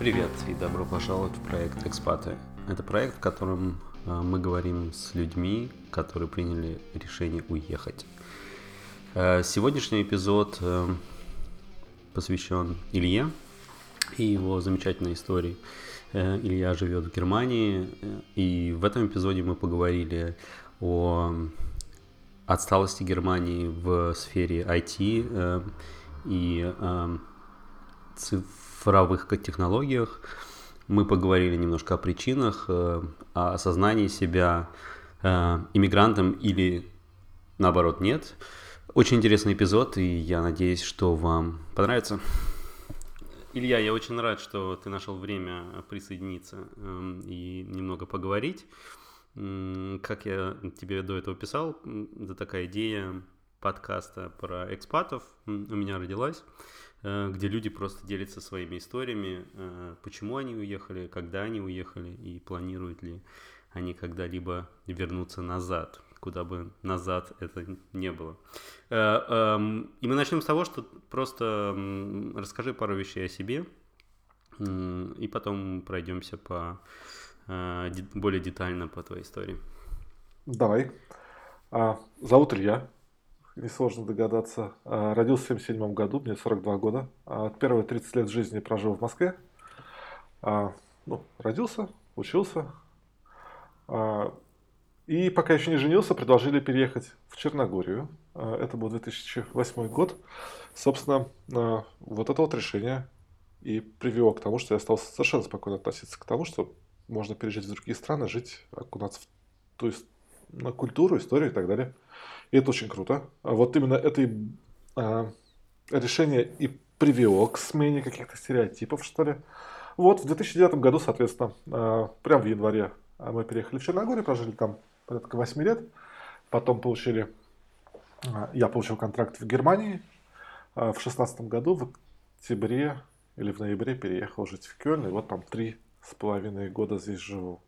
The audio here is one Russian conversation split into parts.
Привет и добро пожаловать в проект «Экспаты». Это проект, в котором э, мы говорим с людьми, которые приняли решение уехать. Э, сегодняшний эпизод э, посвящен Илье и его замечательной истории. Илья живет в Германии, и в этом эпизоде мы поговорили о отсталости Германии в сфере IT и цифровых технологиях. Мы поговорили немножко о причинах, э, о осознании себя э, иммигрантом или наоборот нет. Очень интересный эпизод, и я надеюсь, что вам понравится. Илья, я очень рад, что ты нашел время присоединиться эм, и немного поговорить. Как я тебе до этого писал, это такая идея подкаста про экспатов у меня родилась. Э, где люди просто делятся своими историями, э, почему они уехали, когда они уехали и планируют ли они когда-либо вернуться назад, куда бы назад это не было. Э, эм, и мы начнем с того, что просто расскажи пару вещей о себе, и потом пройдемся по более детально по твоей истории. Давай. А, зовут Илья, несложно догадаться. А, родился в 1977 году, мне 42 года. А, первые 30 лет жизни прожил в Москве. А, ну, родился, учился. И пока еще не женился, предложили переехать в Черногорию. Это был 2008 год. Собственно, вот это вот решение и привело к тому, что я стал совершенно спокойно относиться к тому, что можно переезжать в другие страны, жить, окунаться в ту на культуру, историю и так далее. И это очень круто. А вот именно это а, решение и привело к смене каких-то стереотипов, что ли. Вот в 2009 году, соответственно, а, прямо в январе а, мы переехали в Черногорию, прожили там порядка 8 лет. Потом получили, а, я получил контракт в Германии. А, в 2016 году, в октябре или в ноябре переехал жить в Кёльн. И вот там три с половиной года здесь живу.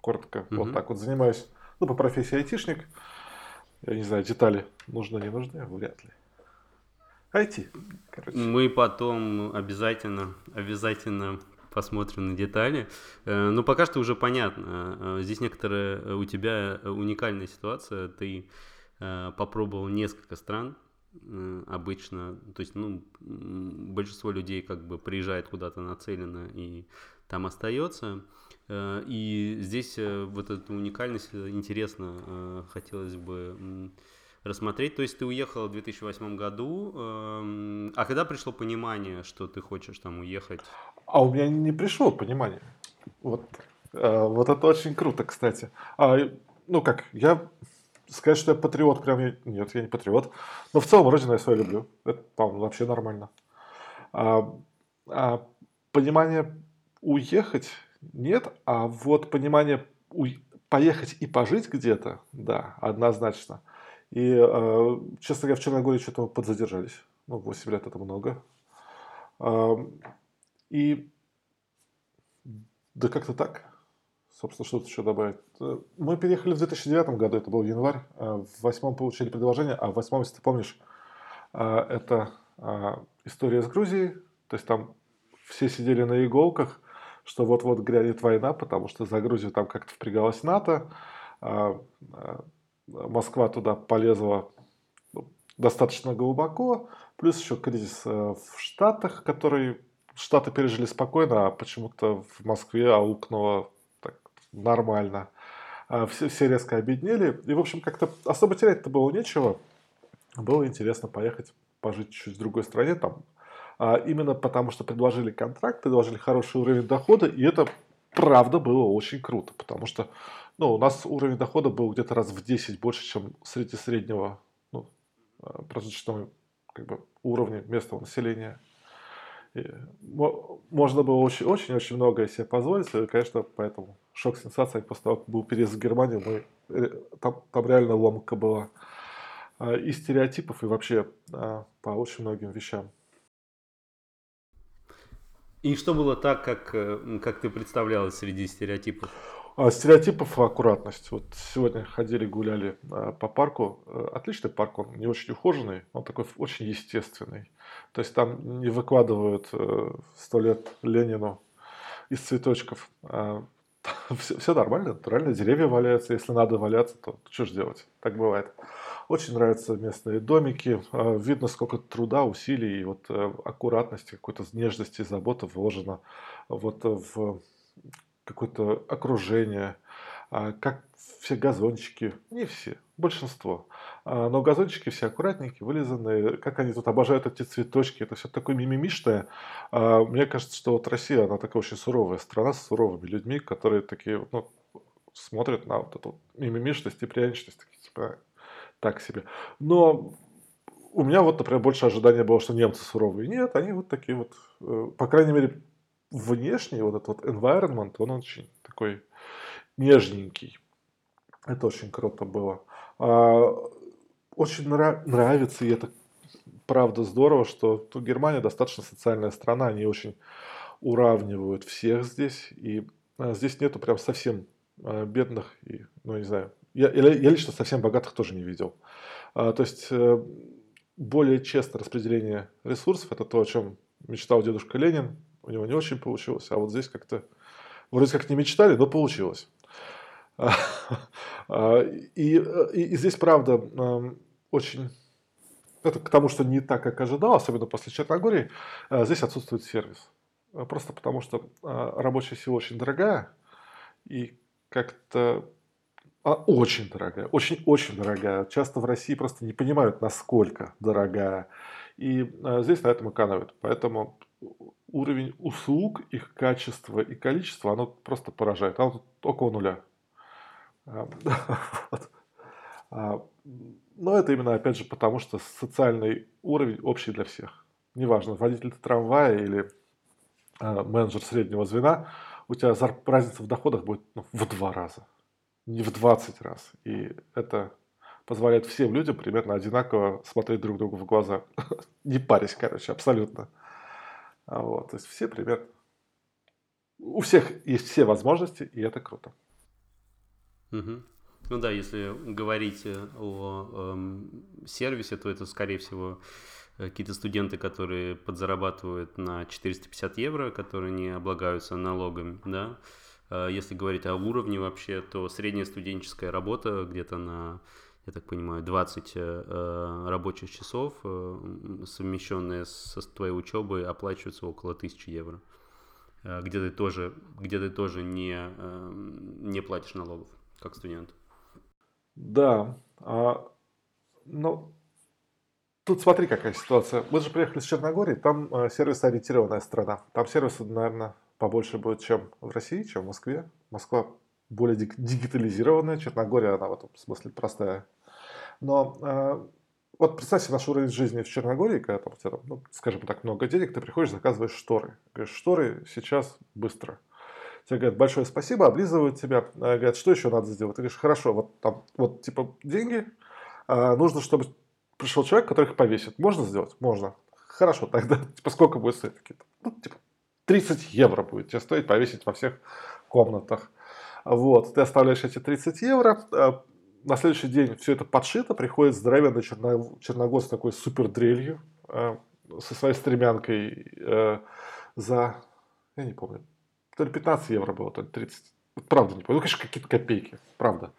Коротко, mm-hmm. вот так вот занимаюсь. Ну, по профессии айтишник. Я не знаю, детали нужны, не нужны, вряд ли. IT, короче. Мы потом обязательно, обязательно посмотрим на детали. Э, но пока что уже понятно. Э, здесь некоторая э, у тебя уникальная ситуация. Ты попробовал несколько стран обычно. То есть, ну, большинство людей как бы приезжает куда-то нацелено и там остается. Э, и здесь э, вот эту уникальность э, интересно хотелось бы рассмотреть. То есть ты уехал в 2008 году, эм, а когда пришло понимание, что ты хочешь там уехать? А у меня не пришло понимание. Вот, вот это очень круто, кстати. А, ну как, я сказать, что я патриот, прям нет, я не патриот. Но в целом родину я свою люблю. Это, по-моему, вообще нормально. А, а понимание уехать нет, а вот понимание поехать и пожить где-то, да, однозначно. И, э, честно говоря, в Черногории что-то подзадержались. Ну, 8 лет это много. Э, и да как-то так. Собственно, что-то еще добавить. Э, мы переехали в 2009 году, это был январь. Э, в восьмом получили предложение, а в восьмом, если ты помнишь, э, это история с Грузией. То есть там все сидели на иголках, что вот-вот грянет война, потому что за Грузию там как-то впрягалась НАТО, а, а, Москва туда полезла ну, достаточно глубоко, плюс еще кризис э, в Штатах, который Штаты пережили спокойно, а почему-то в Москве аукнуло так, нормально. А все, все резко объединили. И, в общем, как-то особо терять-то было нечего. Было интересно поехать, пожить чуть в другой стране. Там именно потому, что предложили контракт, предложили хороший уровень дохода, и это правда было очень круто, потому что ну, у нас уровень дохода был где-то раз в 10 больше, чем среди среднего ну, а, прожиточного как бы, уровня местного населения. И можно было очень-очень многое себе позволить, и, конечно, поэтому шок сенсация после того, как был переезд в Германию, мы, э, там, там реально ломка была а, и стереотипов, и вообще по очень многим вещам. И что было так, как, э, как ты представлялась среди стереотипов? А, стереотипов аккуратность. Вот сегодня ходили, гуляли а, по парку. Э, отличный парк, он не очень ухоженный, он такой очень естественный. То есть там не выкладывают э, сто лет Ленину из цветочков. Все, все нормально, натурально, деревья валяются. Если надо валяться, то что же делать? Так бывает. Очень нравятся местные домики. А, видно, сколько труда, усилий и вот э, аккуратности, какой-то нежности, заботы вложено вот в какое-то окружение. А, как все газончики, не все, большинство. А, но газончики все аккуратненькие, вылизанные. Как они тут обожают эти цветочки. Это все такое мимимишное. Мне кажется, что вот Россия, она такая очень суровая страна с суровыми людьми, которые такие, ну, смотрят на вот эту мимимишность и пряничность. Такие, типа, так себе. Но у меня вот, например, больше ожидания было, что немцы суровые. Нет, они вот такие вот, э, по крайней мере, внешний вот этот вот environment, он очень такой нежненький. Это очень круто было. А, очень нра- нравится, и это правда здорово, что Германия достаточно социальная страна, они очень уравнивают всех здесь, и а, здесь нету прям совсем а, бедных и, ну, не знаю, я, я, лично совсем богатых тоже не видел. А, то есть э, более честное распределение ресурсов – это то, о чем мечтал дедушка Ленин. У него не очень получилось, а вот здесь как-то вроде как не мечтали, но получилось. А, а, и, и, и здесь, правда, эм, очень... Это к тому, что не так, как ожидал, особенно после Черногории, э, здесь отсутствует сервис. Просто потому, что э, рабочая сила очень дорогая, и как-то а, очень дорогая, очень-очень дорогая. Часто в России просто не понимают, насколько дорогая. И а, здесь на этом экономят. Поэтому уровень услуг, их качество и количество, оно просто поражает. Оно тут около нуля. А, а, но это именно, опять же, потому что социальный уровень общий для всех. Неважно, водитель трамвая или а, менеджер среднего звена, у тебя разница в доходах будет ну, в два раза не в 20 раз. И это позволяет всем людям примерно одинаково смотреть друг другу в глаза. не парясь, короче, абсолютно. А вот, то есть все примерно... У всех есть все возможности, и это круто. Ну да, если говорить о эм, сервисе, то это, скорее всего, какие-то студенты, которые подзарабатывают на 450 евро, которые не облагаются налогами, да, Э, если говорить о уровне вообще, то средняя студенческая работа где-то на, я так понимаю, 20 э, рабочих часов, э, совмещенные со твоей учебой, оплачиваются около 1000 евро. Где ты тоже, где ты тоже не, не платишь налогов, как студент. Да. А, ну, Тут смотри, какая ситуация. Мы же приехали с Черногории, там э, сервис-ориентированная страна. Там сервисы, наверное, побольше будет, чем в России, чем в Москве. Москва более дигитализированная, Черногория, она в этом смысле простая. Но э, вот представь себе наш уровень жизни в Черногории, когда там, тебя, ну, скажем так, много денег, ты приходишь, заказываешь шторы. Говоришь, шторы сейчас быстро. Тебе говорят, большое спасибо, облизывают тебя, э, говорят, что еще надо сделать? Ты говоришь, хорошо, вот там, вот типа деньги, э, нужно, чтобы пришел человек, который их повесит. Можно сделать? Можно. Хорошо, тогда типа сколько будет стоить? Ну, типа 30 евро будет тебе стоить повесить во всех комнатах. Вот, ты оставляешь эти 30 евро, э, на следующий день все это подшито, приходит здоровенный черно, черногод с такой супер дрелью, э, со своей стремянкой э, за, я не помню, то ли 15 евро было, то ли 30. Правда не помню, ну, конечно, какие-то копейки, правда.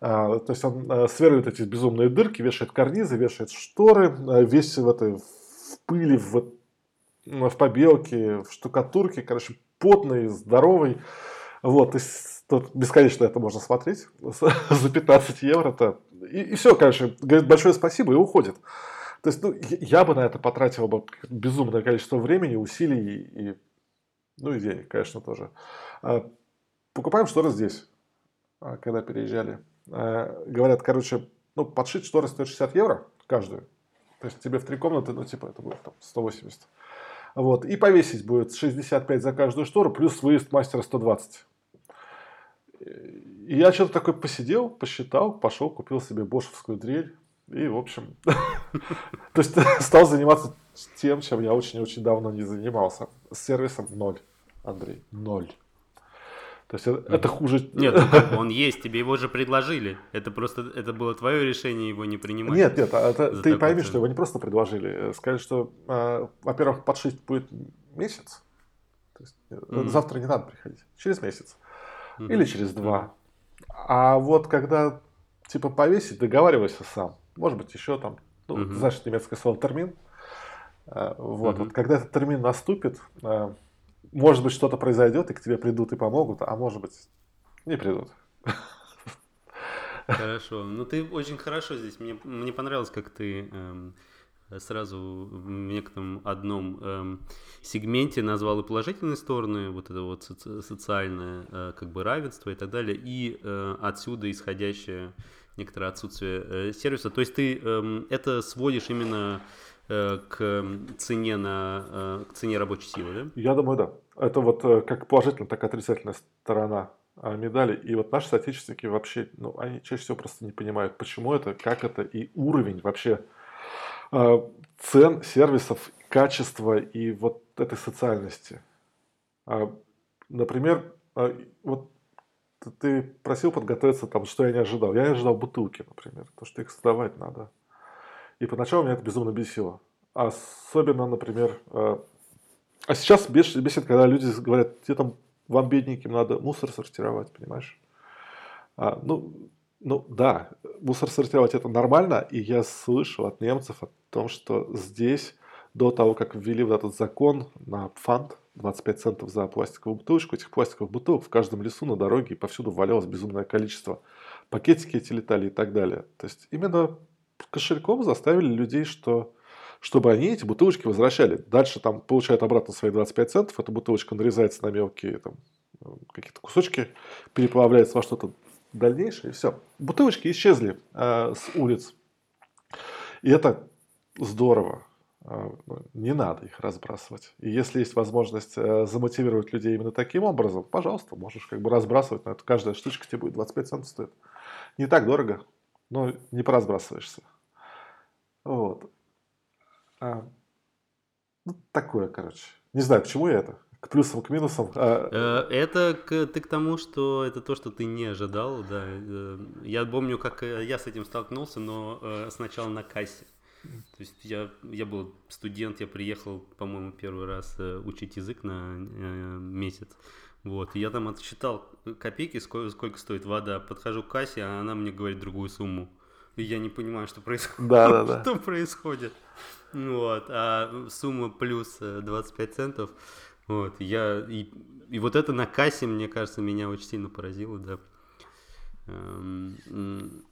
То есть он сверлит эти безумные дырки, вешает карнизы, вешает шторы, весь в этой в пыли, в в побелке, в штукатурке, короче, потный, здоровый. Вот, есть тут бесконечно это можно смотреть за 15 евро-то. И, и все, конечно, говорит большое спасибо и уходит. То есть, ну, я бы на это потратил бы безумное количество времени, усилий и, ну, и денег, конечно, тоже. А, покупаем шторы здесь, а, когда переезжали. А, говорят, короче, ну, подшить шторы стоит 60 евро каждую. То есть тебе в три комнаты, ну, типа, это будет там 180. Вот. И повесить будет 65 за каждую штору, плюс выезд мастера 120. И я что-то такой посидел, посчитал, пошел, купил себе бошевскую дрель. И, в общем, то есть стал заниматься тем, чем я очень-очень давно не занимался. С сервисом ноль, Андрей, ноль. То есть это, это хуже. Нет, ну он есть, тебе его же предложили. Это просто это было твое решение его не принимать. Нет, нет, а это, ты пойми, что его не просто предложили. Сказали, что, э, во-первых, подшить будет месяц. То есть mm-hmm. завтра не надо приходить. Через месяц. Mm-hmm. Или через два. А вот когда типа повесить, договаривайся сам. Может быть, еще там, ну, mm-hmm. знаешь, немецкое слово термин. Вот, mm-hmm. вот когда этот термин наступит, может быть, что-то произойдет, и к тебе придут и помогут, а может быть, не придут. Хорошо. Ну, ты очень хорошо здесь. Мне, мне понравилось, как ты эм, сразу в некотором одном эм, сегменте назвал и положительные стороны, вот это вот соци- социальное э, как бы равенство и так далее, и э, отсюда исходящее некоторое отсутствие э, сервиса. То есть ты э, это сводишь именно к цене, на, э, к цене рабочей силы, да? Я думаю, да. Это вот э, как положительная, так и отрицательная сторона а, медали. И вот наши соотечественники вообще, ну, они чаще всего просто не понимают, почему это, как это и уровень вообще цен, сервисов, качества и вот этой социальности. А, например, вот ты просил подготовиться, там, что я не ожидал. Я не ожидал бутылки, например, то, что их сдавать надо. И поначалу меня это безумно бесило. Особенно, например, э, а сейчас бесит, когда люди говорят, тебе там вам, бедненьким, надо мусор сортировать, понимаешь? А, ну, ну да, мусор сортировать это нормально, и я слышал от немцев о том, что здесь до того, как ввели вот этот закон на фанд, 25 центов за пластиковую бутылочку, этих пластиковых бутылок в каждом лесу на дороге и повсюду валялось безумное количество. Пакетики эти летали и так далее. То есть именно кошельком заставили людей, что чтобы они эти бутылочки возвращали. Дальше там получают обратно свои 25 центов, эта бутылочка нарезается на мелкие там, какие-то кусочки, переплавляется во что-то дальнейшее, и все. Бутылочки исчезли э, с улиц. И это здорово. Э, не надо их разбрасывать. И если есть возможность э, замотивировать людей именно таким образом, пожалуйста, можешь как бы разбрасывать. На это каждая штучка тебе будет 25 центов стоит. Не так дорого, но не поразбрасываешься. Вот. А, ну, такое, короче. Не знаю, к чему я это. К плюсам, к минусам. А... Э, это к, ты к тому, что это то, что ты не ожидал, да. Э, я помню, как э, я с этим столкнулся, но сначала на кассе. То есть я, я был студент, я приехал, по-моему, первый раз учить язык на месяц. Вот, и я там отсчитал копейки, сколько, сколько стоит вода. Подхожу к кассе, а она мне говорит другую сумму. И я не понимаю, что происходит. Да, да, да. Что происходит. Вот, а сумма плюс 25 э, центов. Вот, я, и, и вот это на кассе, мне кажется, меня очень сильно поразило, да. Эм,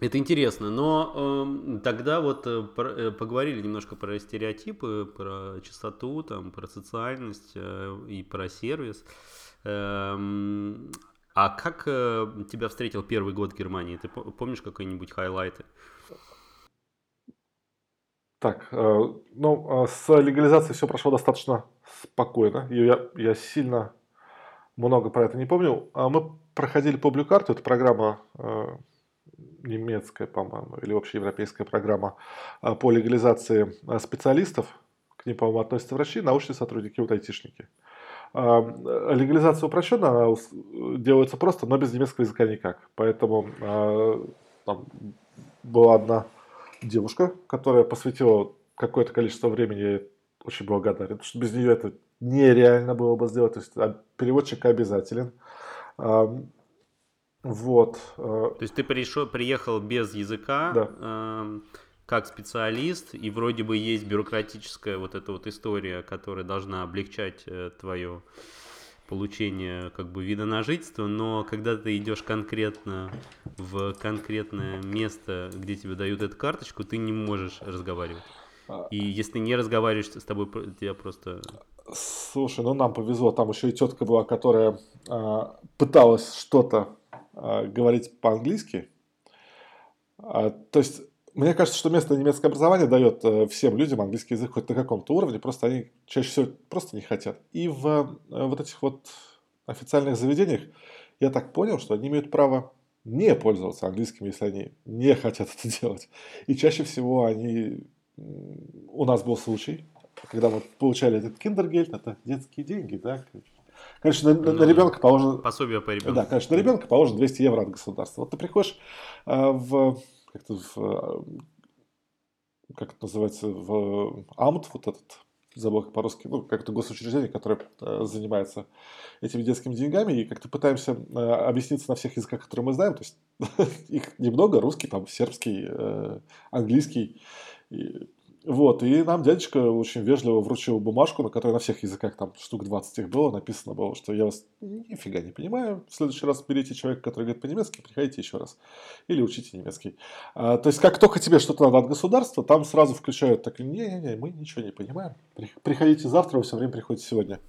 это интересно, но э, тогда вот э, э, поговорили немножко про стереотипы, про чистоту, там, про социальность э, и про сервис. Э, а как э, тебя встретил первый год в Германии? Ты помнишь какие-нибудь хайлайты? Так, э, ну, э, с легализацией все прошло достаточно спокойно. Я, я сильно много про это не помню. А мы проходили Card, это программа э, немецкая, по-моему, или общеевропейская программа по легализации специалистов. К ним, по-моему, относятся врачи, научные сотрудники, вот айтишники. Легализация упрощенная, она делается просто, но без немецкого языка никак. Поэтому там была одна девушка, которая посвятила какое-то количество времени, очень благодарен, потому что без нее это нереально было бы сделать. То есть а, переводчик обязателен. Вот. Э, То есть ты пришел, приехал без языка, да. Как специалист, и вроде бы есть бюрократическая вот эта вот история, которая должна облегчать э, твое получения как бы вида на жительство, но когда ты идешь конкретно в конкретное место, где тебе дают эту карточку, ты не можешь разговаривать. А. И если ты не разговариваешь, с тобой тебя просто... Слушай, ну нам повезло, там еще и тетка была, которая э, пыталась что-то э, говорить по-английски. А, то есть мне кажется, что место немецкое образование дает э, всем людям английский язык хоть на каком-то уровне, просто они чаще всего просто не хотят. И в э, вот этих вот официальных заведениях я так понял, что они имеют право не пользоваться английским, если они не хотят это делать. И чаще всего они... У нас был случай, когда мы получали этот киндергельд, это детские деньги, да, Конечно, на, ну, на ребенка положено... Пособие по ребенку. Да, конечно, на ребенка положено 200 евро от государства. Вот ты приходишь э, в... Как-то в... Как это называется? В АМТ, вот этот забыл по-русски, ну, как-то госучреждение, которое э, занимается этими детскими деньгами, и как-то пытаемся э, объясниться на всех языках, которые мы знаем, то есть их немного, русский, там, сербский, э, английский, вот, и нам дядечка очень вежливо вручил бумажку, на которой на всех языках, там штук 20 их было, написано было, что я вас нифига не понимаю, в следующий раз берите человека, который говорит по-немецки, приходите еще раз. Или учите немецкий. А, то есть, как только тебе что-то надо от государства, там сразу включают так, не-не-не, мы ничего не понимаем. Приходите завтра, вы все время приходите сегодня.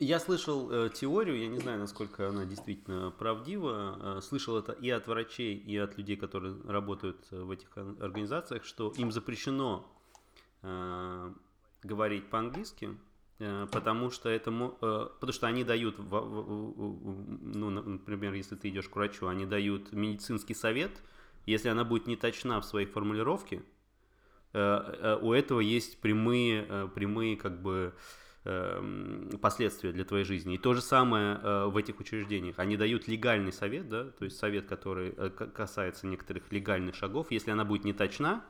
Я слышал э, теорию, я не знаю, насколько она действительно правдива. Э, слышал это и от врачей, и от людей, которые работают э, в этих организациях, что им запрещено э, говорить по-английски, э, потому что это, э, потому что они дают, в, в, ну, например, если ты идешь к врачу, они дают медицинский совет, если она будет не точна в своей формулировке, э, э, у этого есть прямые, прямые как бы последствия для твоей жизни. И то же самое э, в этих учреждениях. Они дают легальный совет, да, то есть совет, который э, касается некоторых легальных шагов. Если она будет не точна,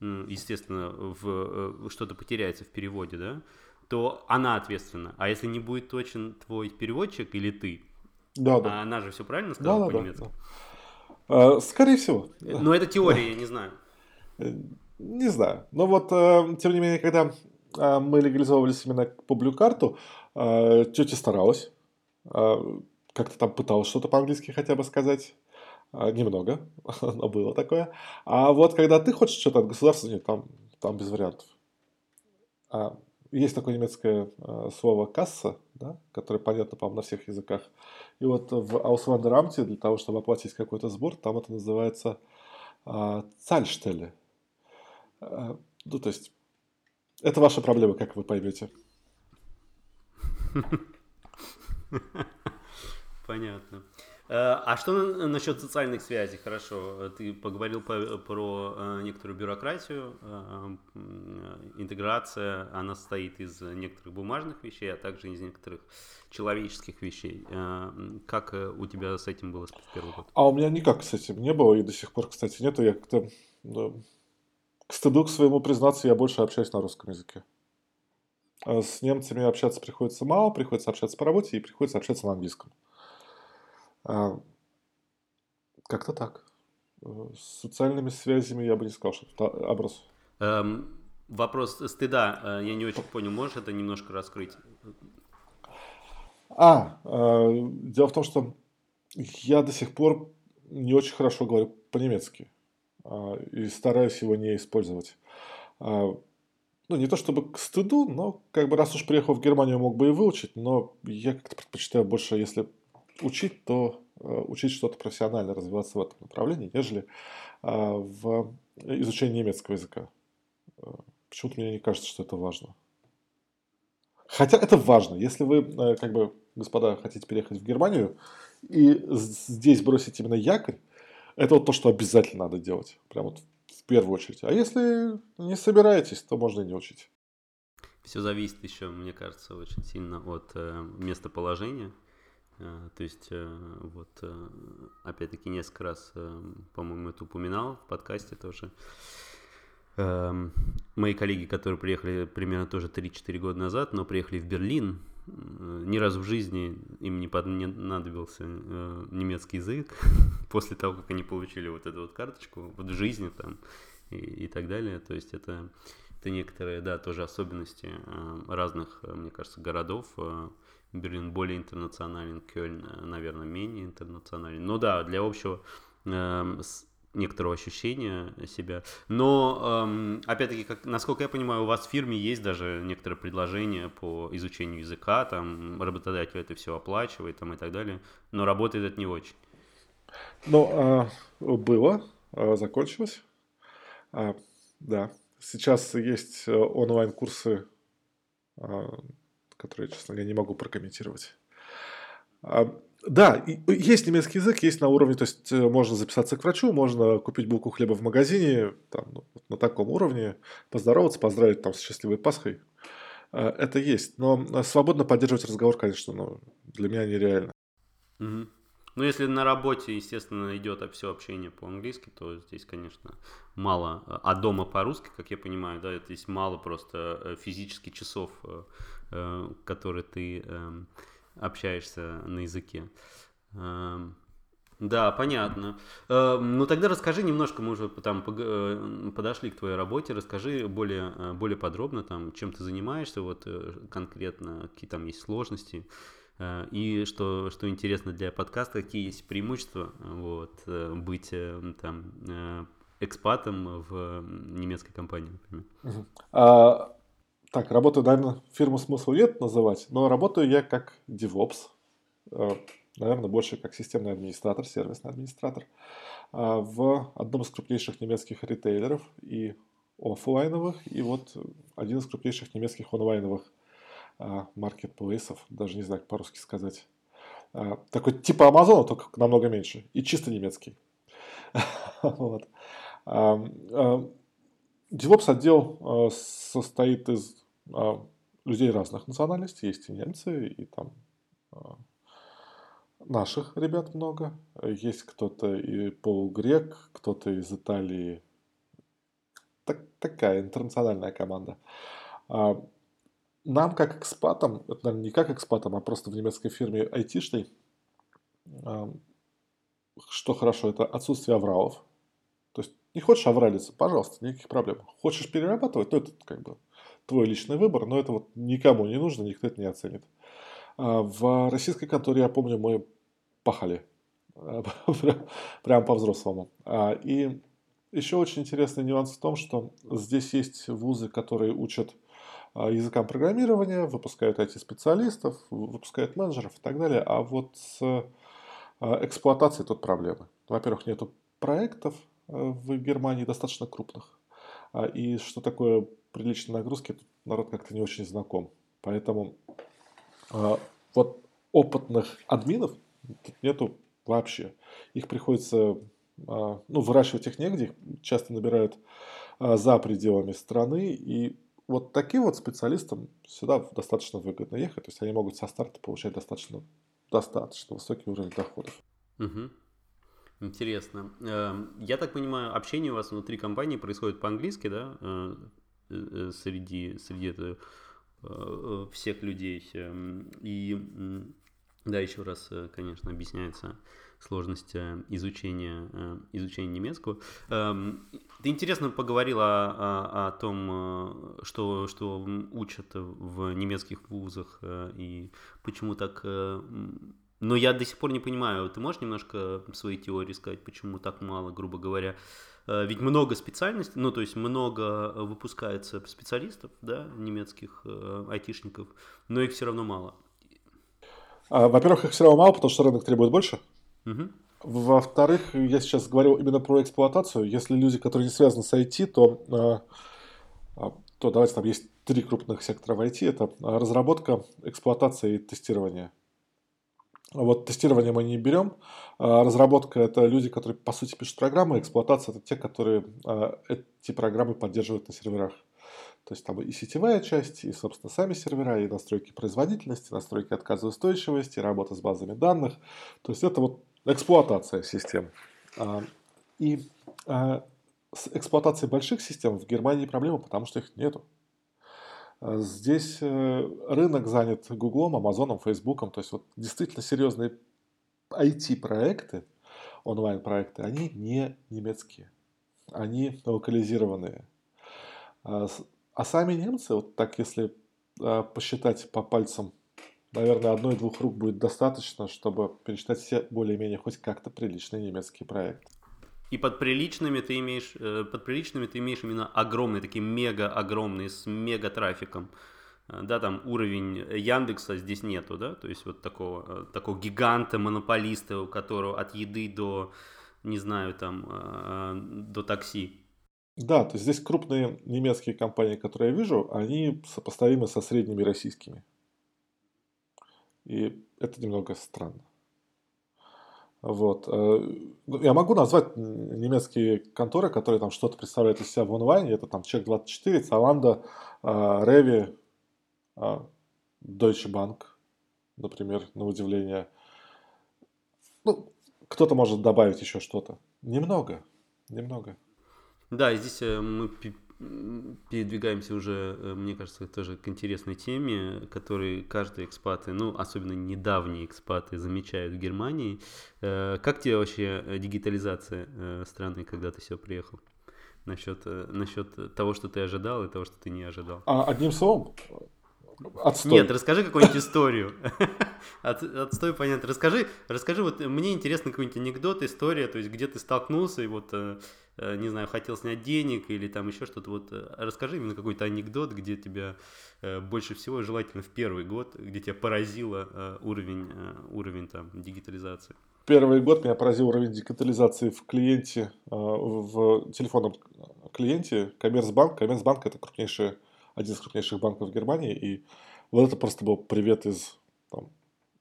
естественно, в, э, что-то потеряется в переводе, да, то она ответственна. А если не будет точен твой переводчик или ты, да, да. а она же все правильно сказала да, по-немецки? Да, да. Скорее всего. Но это теория, я не знаю. Не знаю. Но вот, тем не менее, когда мы легализовывались именно по блю-карту, а, тетя старалась, а, как-то там пыталась что-то по-английски хотя бы сказать. Немного, но было такое. А вот когда ты хочешь что-то от государства, нет, там, там без вариантов. Есть такое немецкое слово «касса», да, которое понятно, по-моему, на всех языках. И вот в Аусвандерамте для того, чтобы оплатить какой-то сбор, там это называется «цальштеле». Ну, то есть это ваша проблема, как вы поймете. Понятно. Э, а что насчет социальных связей? Хорошо, ты поговорил про э, некоторую бюрократию. Э, интеграция, она состоит из некоторых бумажных вещей, а также из некоторых человеческих вещей. Как у тебя с этим было в первый год? А у меня никак с этим не было, и до сих пор, кстати, нету. Я как-то к стыду к своему признаться, я больше общаюсь на русском языке. А с немцами общаться приходится мало, приходится общаться по работе и приходится общаться на английском. А, как-то так. С социальными связями я бы не сказал, что это образ. Эм, вопрос стыда, э, я не очень понял, можешь это немножко раскрыть? А, э, дело в том, что я до сих пор не очень хорошо говорю по-немецки. А, и стараюсь его не использовать. А, ну, не то чтобы к стыду, но как бы раз уж приехал в Германию, мог бы и выучить, но я как-то предпочитаю больше, если учить, то а, учить что-то профессионально, развиваться в этом направлении, нежели в изучении немецкого языка. Почему-то мне не кажется, что это важно. Хотя это важно. Если вы, как бы, господа, хотите переехать в Германию и здесь бросить именно якорь, это вот то, что обязательно надо делать. Прям вот в первую очередь. А если не собираетесь, то можно и не учить. Все зависит еще, мне кажется, очень сильно от э, местоположения. Э, то есть, э, вот, э, опять-таки, несколько раз, э, по-моему, это упоминал в подкасте тоже. Э, мои коллеги, которые приехали примерно тоже 3-4 года назад, но приехали в Берлин, ни разу в жизни им не понадобился э, немецкий язык после того, как они получили вот эту вот карточку вот в жизни там и, и так далее. То есть это, это некоторые, да, тоже особенности э, разных, э, мне кажется, городов. Э, Берлин более интернационален, Кёльн, э, наверное, менее интернационален. Но да, для общего э, некоторого ощущения себя. Но, эм, опять-таки, как, насколько я понимаю, у вас в фирме есть даже некоторые предложения по изучению языка, там работодатель это все оплачивает там, и так далее, но работает это не очень. Ну, а, было, а, закончилось. А, да. Сейчас есть э, онлайн-курсы, которые, честно говоря, не могу прокомментировать. Да, есть немецкий язык, есть на уровне, то есть э, можно записаться к врачу, можно купить булку хлеба в магазине, там, ну, на таком уровне, поздороваться, поздравить там с счастливой Пасхой. э, это есть. Но свободно поддерживать разговор, конечно, ну, для меня нереально. Угу. Ну, если на работе, естественно, идет все общение по-английски, то здесь, конечно, мало. А дома по-русски, как я понимаю, да, здесь мало просто э, физически часов, э, э, которые ты эм, общаешься на языке. Эм, да, понятно. Эм, ну тогда расскажи немножко, мы уже там подошли к твоей работе, расскажи более, более подробно, там, чем ты занимаешься, вот конкретно, какие там есть сложности. Э, и что, что интересно для подкаста, какие есть преимущества вот, э, быть э, там, экспатом в немецкой компании, например. Так, работаю, наверное, фирму смысла нет называть, но работаю я как DevOps, наверное, больше как системный администратор, сервисный администратор в одном из крупнейших немецких ритейлеров и офлайновых, и вот один из крупнейших немецких онлайновых а, маркетплейсов, даже не знаю, как по-русски сказать. Такой типа Амазона, только намного меньше. И чисто немецкий. вот. DevOps отдел состоит из людей разных национальностей. Есть и немцы, и там наших ребят много. Есть кто-то и полугрек, кто-то из Италии. Так, такая интернациональная команда нам, как экспатам, это, наверное, не как экспатам, а просто в немецкой фирме айтишной, что хорошо, это отсутствие авралов. То есть не хочешь авралиться, пожалуйста, никаких проблем. Хочешь перерабатывать, то это как бы твой личный выбор, но это вот никому не нужно, никто это не оценит. А в российской конторе, я помню, мы пахали. Прям по-взрослому. А, и еще очень интересный нюанс в том, что здесь есть вузы, которые учат а, языкам программирования, выпускают IT-специалистов, выпускают менеджеров и так далее. А вот с эксплуатацией тут проблемы. Во-первых, нету проектов в Германии достаточно крупных. И что такое приличные нагрузки, тут народ как-то не очень знаком. Поэтому вот опытных админов тут нету вообще. Их приходится, ну, выращивать их негде, их часто набирают за пределами страны, и вот таким вот специалистам сюда достаточно выгодно ехать. То есть они могут со старта получать достаточно, достаточно высокий уровень доходов. Интересно. Эм, я так понимаю, общение у вас внутри компании происходит по-английски, да? Э, э, среди, среди это, э, всех людей. Эм, и да, еще раз, конечно, объясняется сложность э, изучения, э, изучения немецкого. Эм, ты интересно поговорила о, о, том, э, что, что учат в немецких вузах и почему так... Но я до сих пор не понимаю, ты можешь немножко свои теории сказать, почему так мало, грубо говоря? Ведь много специальностей, ну то есть много выпускается специалистов, да, немецких айтишников, но их все равно мало. А, во-первых, их все равно мало, потому что рынок требует больше. Угу. Во-вторых, я сейчас говорил именно про эксплуатацию. Если люди, которые не связаны с IT, то, а, а, то давайте там есть три крупных сектора в IT. Это разработка, эксплуатация и тестирование. Вот тестирование мы не берем. Разработка – это люди, которые, по сути, пишут программы. Эксплуатация – это те, которые эти программы поддерживают на серверах. То есть там и сетевая часть, и, собственно, сами сервера, и настройки производительности, настройки отказоустойчивости, работа с базами данных. То есть это вот эксплуатация систем. А, и а, с эксплуатацией больших систем в Германии проблема, потому что их нету. А, здесь э, рынок занят Гуглом, Амазоном, Фейсбуком. То есть вот действительно серьезные IT-проекты, онлайн-проекты, они не немецкие. Они локализированные. А сами немцы, вот так если э, посчитать по пальцам, наверное, одной-двух рук будет достаточно, чтобы пересчитать все более-менее хоть как-то приличные немецкие проекты. И под приличными ты имеешь, э, под приличными ты имеешь именно огромные, такие мега огромные, с мега трафиком. Э, да, там уровень Яндекса здесь нету, да, то есть вот такого, э, такого гиганта, монополиста, у которого от еды до, не знаю, там, до такси да, то есть здесь крупные немецкие компании, которые я вижу, они сопоставимы со средними российскими. И это немного странно. Вот. Э, я могу назвать немецкие конторы, которые там что-то представляют из себя в онлайне. Это там Чек24, Цаланда, Реви, Deutsche Bank, например, на удивление. Ну, кто-то может добавить еще что-то. Немного, немного. Да, здесь э, мы передвигаемся уже, э, мне кажется, тоже к интересной теме, которой каждый экспаты, ну, особенно недавние экспаты замечают в Германии. Э, как тебе вообще дигитализация страны, когда ты все приехал? Насчет, насчет того, что ты ожидал и того, что ты не ожидал. А, одним словом, Отстой. Нет, расскажи какую-нибудь историю. От, отстой, понятно. Расскажи, расскажи, вот мне интересно какой-нибудь анекдот, история, то есть где ты столкнулся и вот, э, э, не знаю, хотел снять денег или там еще что-то. Вот э, расскажи именно какой-то анекдот, где тебя больше всего, желательно в первый год, где тебя поразило уровень, уровень там дигитализации. Первый год меня поразил уровень дигитализации в клиенте, в телефонном клиенте Коммерцбанк. Коммерцбанк это крупнейшая один из крупнейших банков Германии. И вот это просто был привет из там,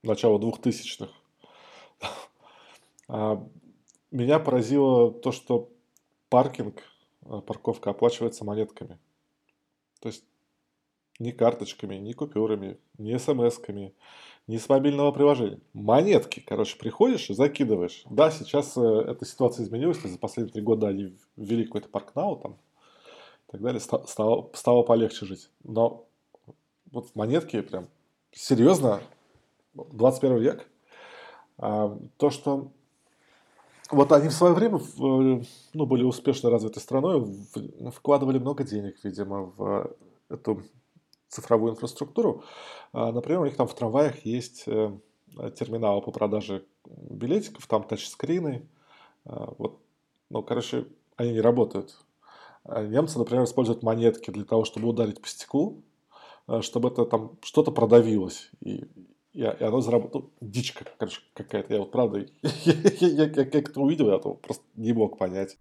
начала двухтысячных. А, меня поразило то, что паркинг, а, парковка оплачивается монетками. То есть ни карточками, ни купюрами, ни смс-ками, ни с мобильного приложения. Монетки, короче, приходишь и закидываешь. Да, сейчас э, эта ситуация изменилась, за последние три года они ввели какой-то паркнау, там и так далее, стало, стало полегче жить. Но вот монетки прям серьезно, 21 век, а, то, что вот они в свое время ну, были успешно развитой страной, вкладывали много денег, видимо, в эту цифровую инфраструктуру. А, например, у них там в трамваях есть э, терминалы по продаже билетиков, там тачскрины. А, вот, ну, короче, они не работают. А немцы, например, используют монетки для того, чтобы ударить по стеклу, э, чтобы это там что-то продавилось. И, и, и оно заработало. Ну, дичь короче, какая-то. Я вот правда, я, я, я, я как это увидел, я просто не мог понять.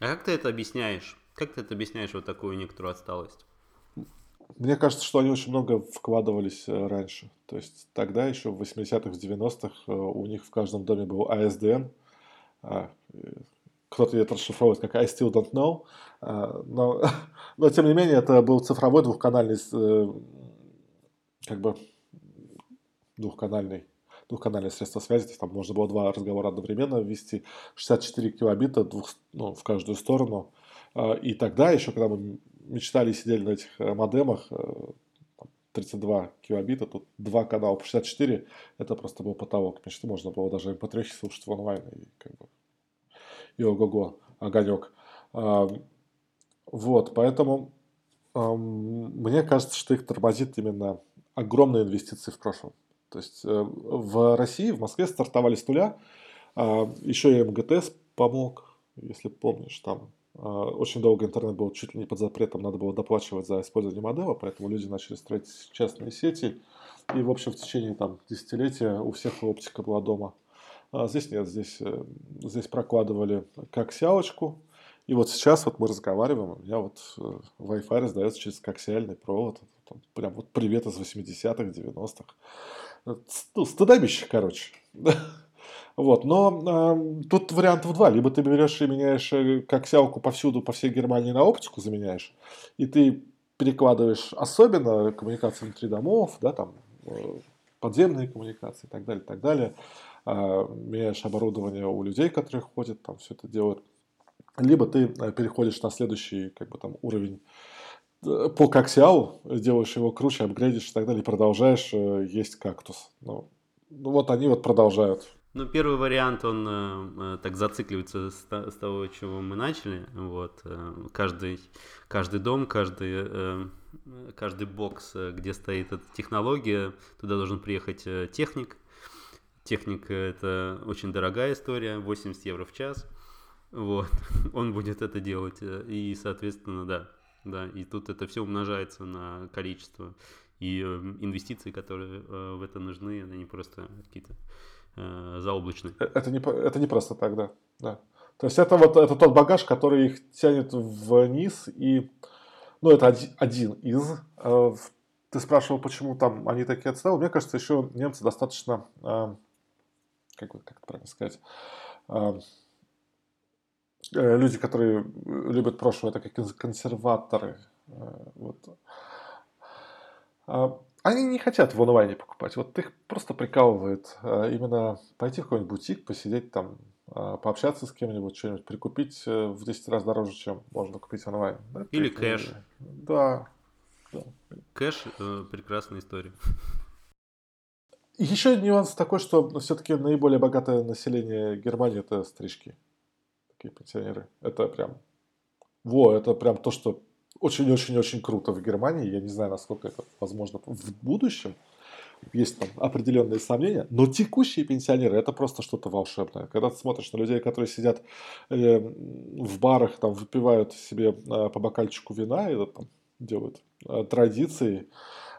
А как ты это объясняешь? Как ты это объясняешь вот такую некоторую отсталость? Мне кажется, что они очень много вкладывались э, раньше. То есть тогда еще в 80-х, 90-х э, у них в каждом доме был ASDN, а, кто-то это расшифровывает как I still don't know, а, но, но тем не менее это был цифровой двухканальный, э, как бы двухканальный двухканальное средство связи, то есть там можно было два разговора одновременно ввести, 64 килобита двух, ну, в каждую сторону. А, и тогда еще, когда мы мечтали и сидели на этих э, модемах, 32 э, килобита, тут два канала по 64, это просто был потолок мечты, можно было даже MP3 слушать в онлайн, и как бы и ого-го, огонек. А, вот, поэтому мне кажется, что их тормозит именно огромные инвестиции в прошлом. То есть э, в России, в Москве стартовали с нуля. А, еще и МГТС помог, если помнишь, там а, очень долго интернет был чуть ли не под запретом, надо было доплачивать за использование модема, поэтому люди начали строить частные сети. И, в общем, в течение там, десятилетия у всех оптика была дома. А здесь нет, здесь, э, здесь прокладывали коксялочку. И вот сейчас вот мы разговариваем, у меня вот э, Wi-Fi раздается через коксиальный провод. Там, прям вот привет из 80-х, 90-х. Ну, стыдобище, короче. Вот, но э, тут вариантов два. Либо ты берешь и меняешь э, коксялку повсюду, по всей Германии на оптику заменяешь, и ты перекладываешь особенно коммуникации внутри домов, да, там, подземные коммуникации и так далее, и так далее. А, меняешь оборудование у людей, которые ходят, там все это делают. Либо ты э, переходишь на следующий как бы, там, уровень э, по коксиалу, делаешь его круче, апгрейдишь и так далее, и продолжаешь э, есть кактус. Ну, ну вот они вот продолжают. Ну, первый вариант, он э, так зацикливается с, с того, чего мы начали. Вот, э, каждый, каждый дом, каждый, э, каждый бокс, где стоит эта технология, туда должен приехать техник, Техника это очень дорогая история, 80 евро в час. Вот, он будет это делать. Э, и, соответственно, да, да, и тут это все умножается на количество. И э, инвестиции, которые э, в это нужны, они просто какие-то заоблачные. Это не, это не просто так, да. да. То есть это вот это тот багаж, который их тянет вниз, и ну, это один из. Ты спрашивал, почему там они такие отсталые. Мне кажется, еще немцы достаточно как, как это правильно сказать, э, люди, которые любят прошлое, это как консерваторы. Э, вот. А, они не хотят в онлайне покупать. Вот их просто прикалывает именно пойти в какой-нибудь бутик, посидеть там, а, пообщаться с кем-нибудь, что-нибудь прикупить э, в 10 раз дороже, чем можно купить онлайн. Это Или кэш. Да. да. Кэш э, прекрасная история. Еще нюанс такой, что все-таки наиболее богатое население Германии это старички. Такие пенсионеры. Это прям... Во, это прям то, что очень-очень-очень круто в Германии. Я не знаю, насколько это возможно в будущем. Есть там определенные сомнения, но текущие пенсионеры это просто что-то волшебное. Когда ты смотришь на людей, которые сидят э, в барах, там выпивают себе э, по бокальчику вина, и там, делают э, традиции,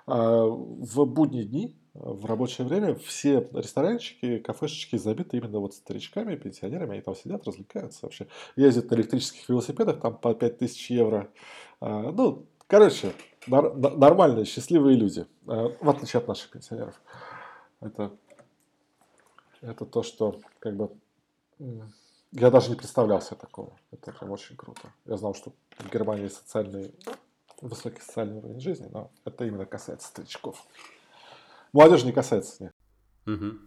в будние дни в рабочее время все ресторанчики, кафешечки забиты именно вот старичками, пенсионерами, они там сидят, развлекаются вообще. Ездят на электрических велосипедах, там по 5000 евро. А, ну, короче, нормальные, счастливые люди, а, в отличие от наших пенсионеров. Это, это то, что как бы я даже не представлял себе такого. Это прям очень круто. Я знал, что в Германии социальный, высокий социальный уровень жизни, но это именно касается старичков. Молодежь не касается. Нет. Угу.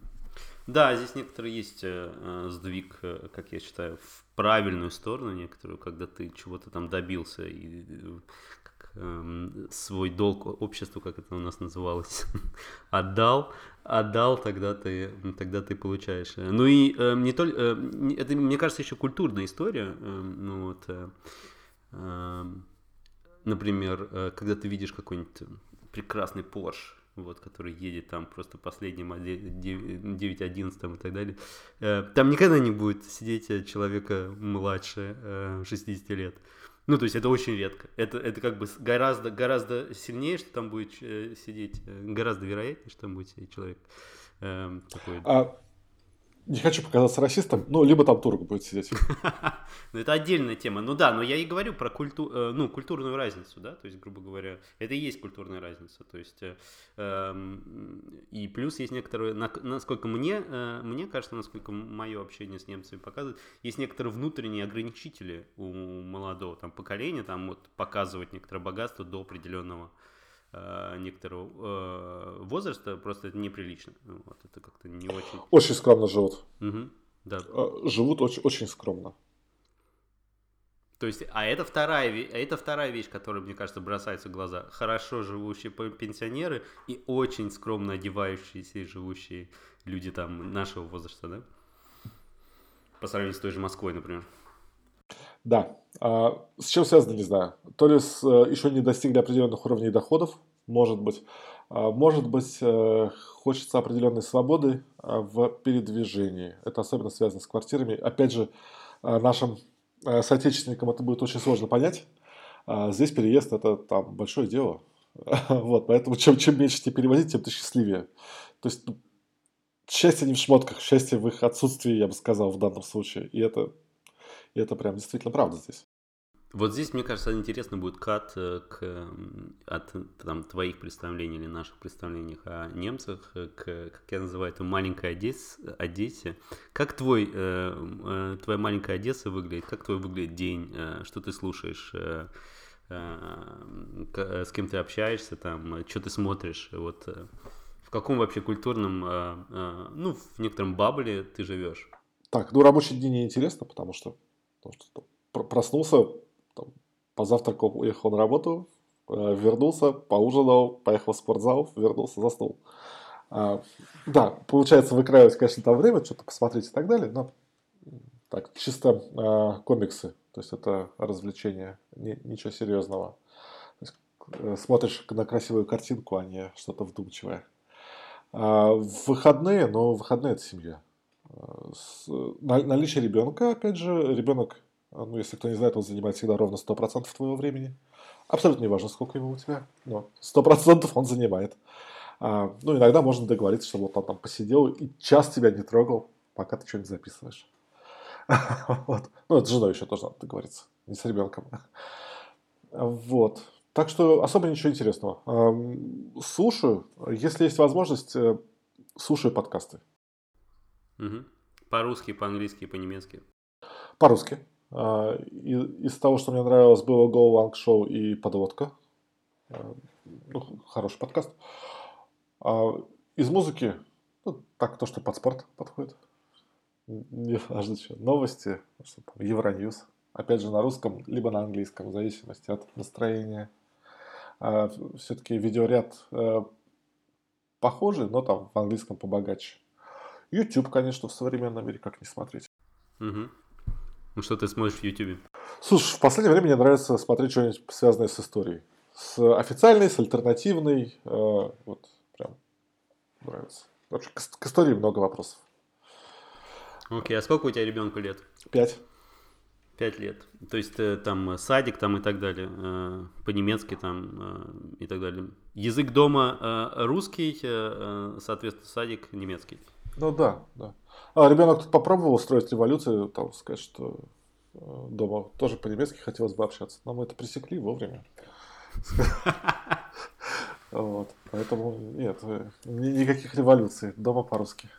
Да, здесь некоторые есть э, э, сдвиг, э, как я считаю, в правильную сторону некоторую, когда ты чего-то там добился и э, как, э, свой долг обществу, как это у нас называлось, отдал, отдал, тогда ты, тогда ты получаешь. Ну и э, не только, э, это, мне кажется, еще культурная история. Э, ну вот, э, э, например, э, когда ты видишь какой-нибудь прекрасный Porsche, вот, который едет там просто последний модель 9.11 и так далее, э, там никогда не будет сидеть э, человека младше 60 э, лет. Ну, то есть это очень редко. Это, это как бы гораздо, гораздо сильнее, что там будет сидеть, гораздо вероятнее, что там будет сидеть человек такой. А не хочу показаться расистом, ну, либо там турок будет сидеть. Ну, это отдельная тема. Ну да, но я и говорю про культу, э, ну, культурную разницу, да, то есть, грубо говоря, это и есть культурная разница. То есть, э, эм, и плюс есть некоторые, насколько мне, э, мне кажется, насколько мое общение с немцами показывает, есть некоторые внутренние ограничители у молодого там поколения, там вот показывать некоторое богатство до определенного некоторого э, возраста, просто это неприлично. Вот, это как-то не очень... Очень скромно живут. Угу, да. Э, живут очень, очень скромно. То есть, а это вторая, а это вторая вещь, которая, мне кажется, бросается в глаза. Хорошо живущие пенсионеры и очень скромно одевающиеся и живущие люди там нашего возраста, да? По сравнению с той же Москвой, например. Да. А, с чем связано, не знаю. То ли с, э, еще не достигли определенных уровней доходов, может быть. А, может быть, э, хочется определенной свободы а, в передвижении. Это особенно связано с квартирами. Опять же, нашим э, соотечественникам это будет очень сложно понять. Здесь переезд это там большое дело. Вот, поэтому чем, чем меньше тебе перевозить, тем ты счастливее. То есть ну, счастье не в шмотках, счастье в их отсутствии, я бы сказал, в данном случае. И это и это прям действительно правда здесь. Вот здесь, мне кажется, интересно будет кат э, к, от там, твоих представлений или наших представлений о немцах э, к, как я называю это, маленькой Одессе. Одессе. Как твой, э, э, твоя маленькая Одесса выглядит? Как твой выглядит день? Э, что ты слушаешь? Э, э, с кем ты общаешься? Там, что ты смотришь? Вот, э, в каком вообще культурном, э, э, ну, в некотором бабле ты живешь? Так, ну, рабочий день неинтересно, потому что Потому что проснулся, там, позавтракал, уехал на работу, э, вернулся, поужинал, поехал в спортзал, вернулся, заснул. А, да, получается выкраивать, конечно, там время, что-то посмотреть и так далее, но так, чисто а, комиксы, то есть это развлечение, не, ничего серьезного. Есть, э, смотришь на красивую картинку, а не что-то вдумчивое. А, в выходные, но выходные это семья. С, наличие ребенка, опять же, ребенок, ну, если кто не знает, он занимает всегда ровно 100% твоего времени. Абсолютно не важно, сколько его у тебя, но 100% он занимает. А, ну, иногда можно договориться, чтобы вот он там посидел и час тебя не трогал, пока ты что-нибудь записываешь. вот. Ну, это с женой еще тоже надо договориться, не с ребенком. вот. Так что особо ничего интересного. Слушаю, если есть возможность, э, слушаю подкасты. Угу. По-русски, по-английски, по-немецки? По-русски. А, из того, что мне нравилось, было Go Long Show и подводка. Э, ну, хороший подкаст. А из музыки, ну, так, то, что под спорт подходит. Не важно, что. Новости, что там, Евроньюз. Опять же, на русском, либо на английском, в зависимости от настроения. А все-таки видеоряд э, похожий, но там в английском побогаче. YouTube, конечно, в современном мире как не смотреть. Угу. Ну что ты смотришь в YouTube? Слушай, в последнее время мне нравится смотреть что-нибудь связанное с историей. С официальной, с альтернативной. Э, вот, прям нравится. Вообще, к, к истории много вопросов. Окей, okay, а сколько у тебя ребенку лет? Пять. Пять лет. То есть э, там садик там и так далее, э, по-немецки там и так далее. Язык дома русский, соответственно, садик немецкий. Ну да, да. А ребенок тут попробовал устроить революцию, там сказать, что дома тоже по-немецки хотелось бы общаться. Но мы это пресекли вовремя. Вот. Поэтому нет, никаких революций. Дома по-русски.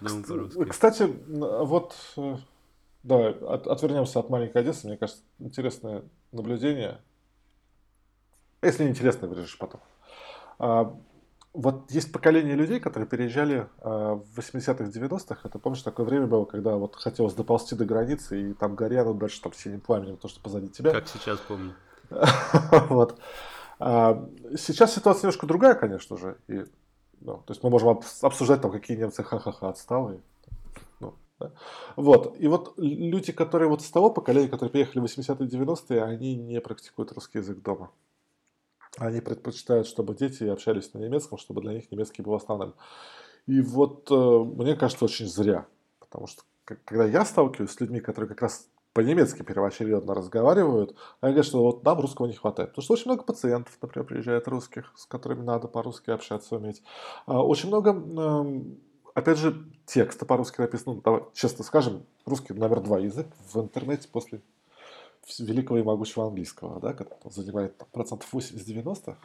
Дома по-русски. Кстати, вот да, от, отвернемся от маленькой Одессы. Мне кажется, интересное наблюдение. Если не интересно, вырежешь потом. Вот есть поколение людей, которые переезжали а, в 80-х, 90-х. Это, помнишь, такое время было, когда вот хотелось доползти до границы, и там горят дальше там синим пламенем, то, что позади тебя. Как сейчас помню. вот. А, сейчас ситуация немножко другая, конечно же. И, ну, то есть мы можем обсуждать, там, какие немцы ха-ха-ха отсталые. Ну, да. Вот. И вот люди, которые вот с того поколения, которые приехали в 80-е 90-е, они не практикуют русский язык дома. Они предпочитают, чтобы дети общались на немецком, чтобы для них немецкий был основным. И вот э, мне кажется, очень зря. Потому что когда я сталкиваюсь с людьми, которые как раз по-немецки первоочередно разговаривают, они говорят, что вот нам русского не хватает. Потому что очень много пациентов, например, приезжает русских, с которыми надо по-русски общаться уметь. А, очень много, эм, опять же, текста по-русски написано. Ну, давай, честно скажем, русский номер два язык в интернете после великого и могучего английского, да, который занимает там, процентов 80-90,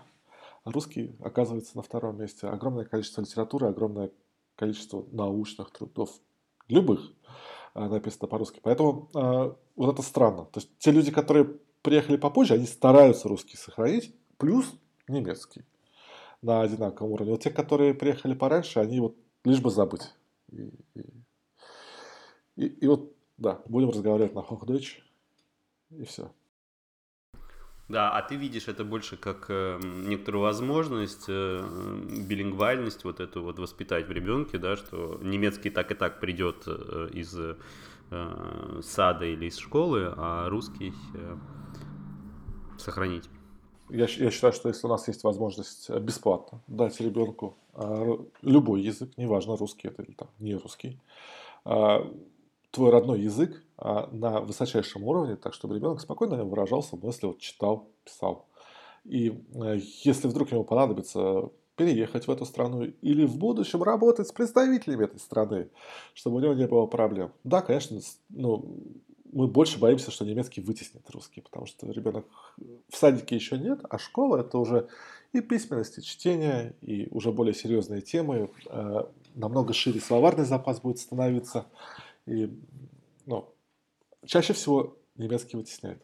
а русский оказывается на втором месте. Огромное количество литературы, огромное количество научных трудов, любых, а, написано по-русски. Поэтому э, вот это странно. То есть те люди, которые приехали попозже, они стараются русский сохранить, плюс немецкий на одинаковом уровне. Вот те, которые приехали пораньше, они вот лишь бы забыть. И, и, и, и вот, да, будем разговаривать на Hochdeutsch, и все. Да, а ты видишь это больше как э, некоторую возможность, э, билингвальность вот эту вот воспитать в ребенке, да, что немецкий так и так придет э, из э, сада или из школы, а русский э, сохранить. Я, я считаю, что если у нас есть возможность бесплатно дать ребенку э, любой язык, неважно, русский это или там, не русский, э, твой родной язык а, на высочайшем уровне, так чтобы ребенок спокойно выражался, вот читал, писал. И э, если вдруг ему понадобится переехать в эту страну или в будущем работать с представителями этой страны, чтобы у него не было проблем. Да, конечно, ну, мы больше боимся, что немецкий вытеснит русский, потому что ребенок в садике еще нет, а школа это уже и письменность, и чтение, и уже более серьезные темы, э, намного шире словарный запас будет становиться. И, ну, чаще всего немецкий вытесняет.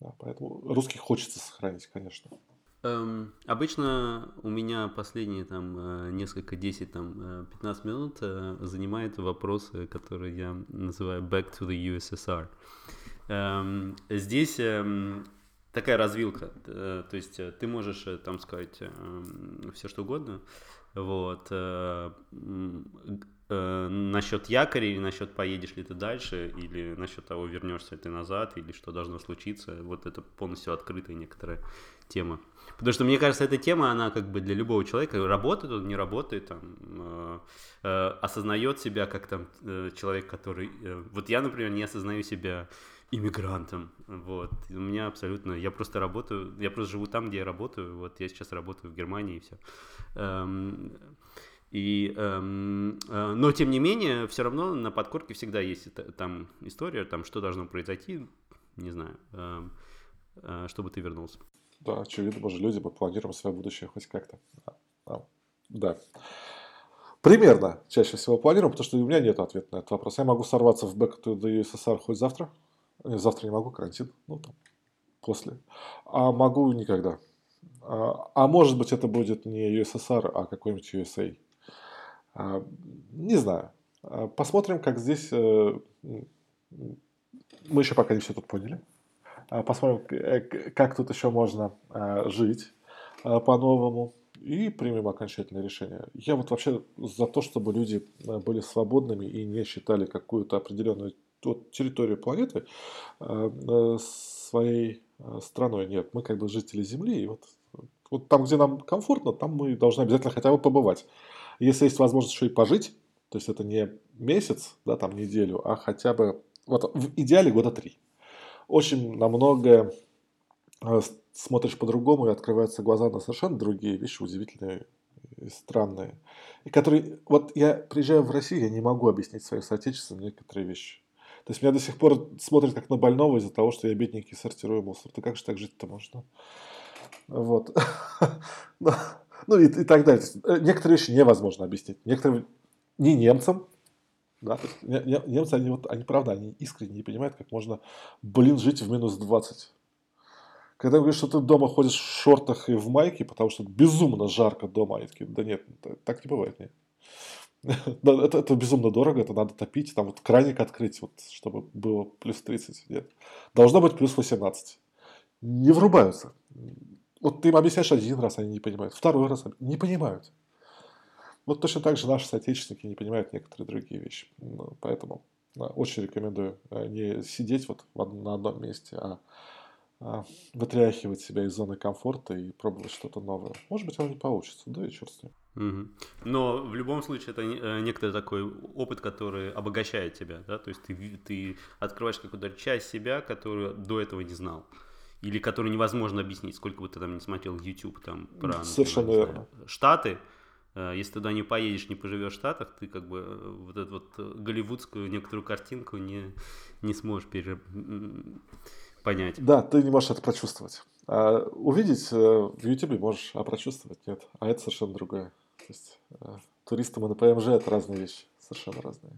Да, поэтому русский хочется сохранить, конечно. Эм, обычно у меня последние там э, несколько 10 там 15 э, минут э, занимает вопросы, которые я называю back to the USSR. Эм, здесь эм, такая развилка, то есть ты можешь там сказать эм, все что угодно, вот э, насчет якоря, или насчет поедешь ли ты дальше, или насчет того, вернешься ли ты назад, или что должно случиться. Вот это полностью открытая некоторая тема. Потому что, мне кажется, эта тема, она как бы для любого человека, работает он, не работает, там, э, э, осознает себя как там э, человек, который... Э, вот я, например, не осознаю себя иммигрантом, вот, у меня абсолютно, я просто работаю, я просто живу там, где я работаю, вот, я сейчас работаю в Германии и все. Эм, и, эм, э, но тем не менее, все равно на подкорке всегда есть это, там история, там что должно произойти, не знаю, э, э, чтобы ты вернулся. Да, очевидно, же люди, мы планируем свое будущее хоть как-то. Да. да. Примерно чаще всего планируем, потому что у меня нет ответа на этот вопрос. Я могу сорваться в Back to the USSR хоть завтра. Завтра не могу, карантин. Ну, там, после. А могу никогда. А, а может быть, это будет не USSR, а какой-нибудь USA. А, не знаю. А, посмотрим, как здесь... Э, мы еще пока не все тут поняли. Посмотрим, э, как тут еще можно жить по-новому. И примем окончательное решение. Я вот вообще за то, чтобы люди были свободными и не считали какую-то определенную территорию планеты своей страной. Нет, мы как бы жители Земли, и вот вот там, где нам комфортно, там мы должны обязательно хотя бы побывать. Если есть возможность еще и пожить, то есть это не месяц, да, там неделю, а хотя бы, вот в идеале года три. Очень на многое э, смотришь по-другому и открываются глаза на совершенно другие вещи, удивительные и странные. И которые, вот я приезжаю в Россию, я не могу объяснить своим соотечественникам некоторые вещи. То есть меня до сих пор смотрят как на больного из-за того, что я бедненький сортирую мусор. Да как же так жить-то можно? Вот. ну и, и так далее. Э, некоторые вещи невозможно объяснить. Некоторые не немцам, да, то есть немцы, они вот, они правда, они искренне не понимают, как можно, блин, жить в минус 20. Когда говоришь, что ты дома ходишь в шортах и в майке, потому что безумно жарко дома, они такие, да нет, так не бывает, нет. это, это безумно дорого, это надо топить, там вот краник открыть, вот, чтобы было плюс 30, нет. Должно быть плюс 18. Не врубаются. Вот ты им объясняешь один раз, они не понимают. Второй раз не понимают. Вот точно так же наши соотечественники не понимают некоторые другие вещи. Ну, поэтому очень рекомендую э, не сидеть вот на одном месте, а, а вытряхивать себя из зоны комфорта и пробовать что-то новое. Может быть, оно не получится, да и черт с ним. Но в любом случае это э, некоторый такой опыт, который обогащает тебя, да, то есть ты, ты открываешь какую-то часть себя, которую до этого не знал или который невозможно объяснить, сколько бы ты там не смотрел YouTube там про Совершенно например, знаю, Штаты, э, если туда не поедешь, не поживешь в Штатах, ты как бы э, вот эту вот голливудскую некоторую картинку не, не сможешь пере... понять. Да, ты не можешь это прочувствовать. А увидеть э, в YouTube можешь, а прочувствовать нет. А это совершенно другое. То есть туристы мы на ПМЖ это разные вещи, совершенно разные.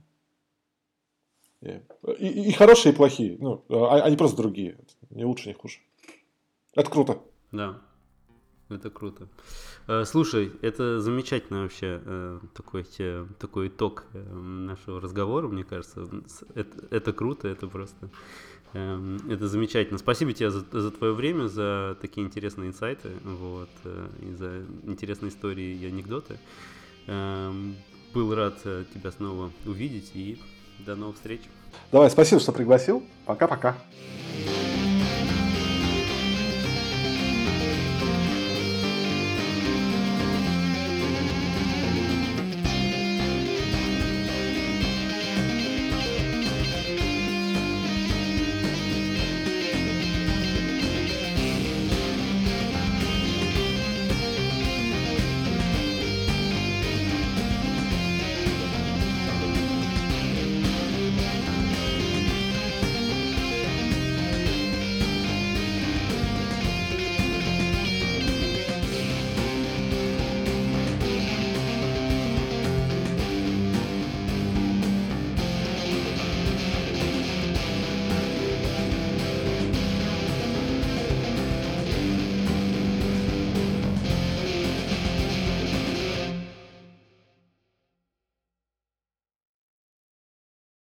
И, и, и хорошие, и плохие. Ну, а, они просто другие. Не лучше, не хуже. Это круто. Да, это круто. Э, слушай, это замечательно вообще э, такой, такой итог э, нашего разговора, мне кажется. Это, это круто, это просто... Это замечательно. Спасибо тебе за, за твое время, за такие интересные инсайты, вот, и за интересные истории и анекдоты. Был рад тебя снова увидеть и до новых встреч. Давай, спасибо, что пригласил. Пока-пока.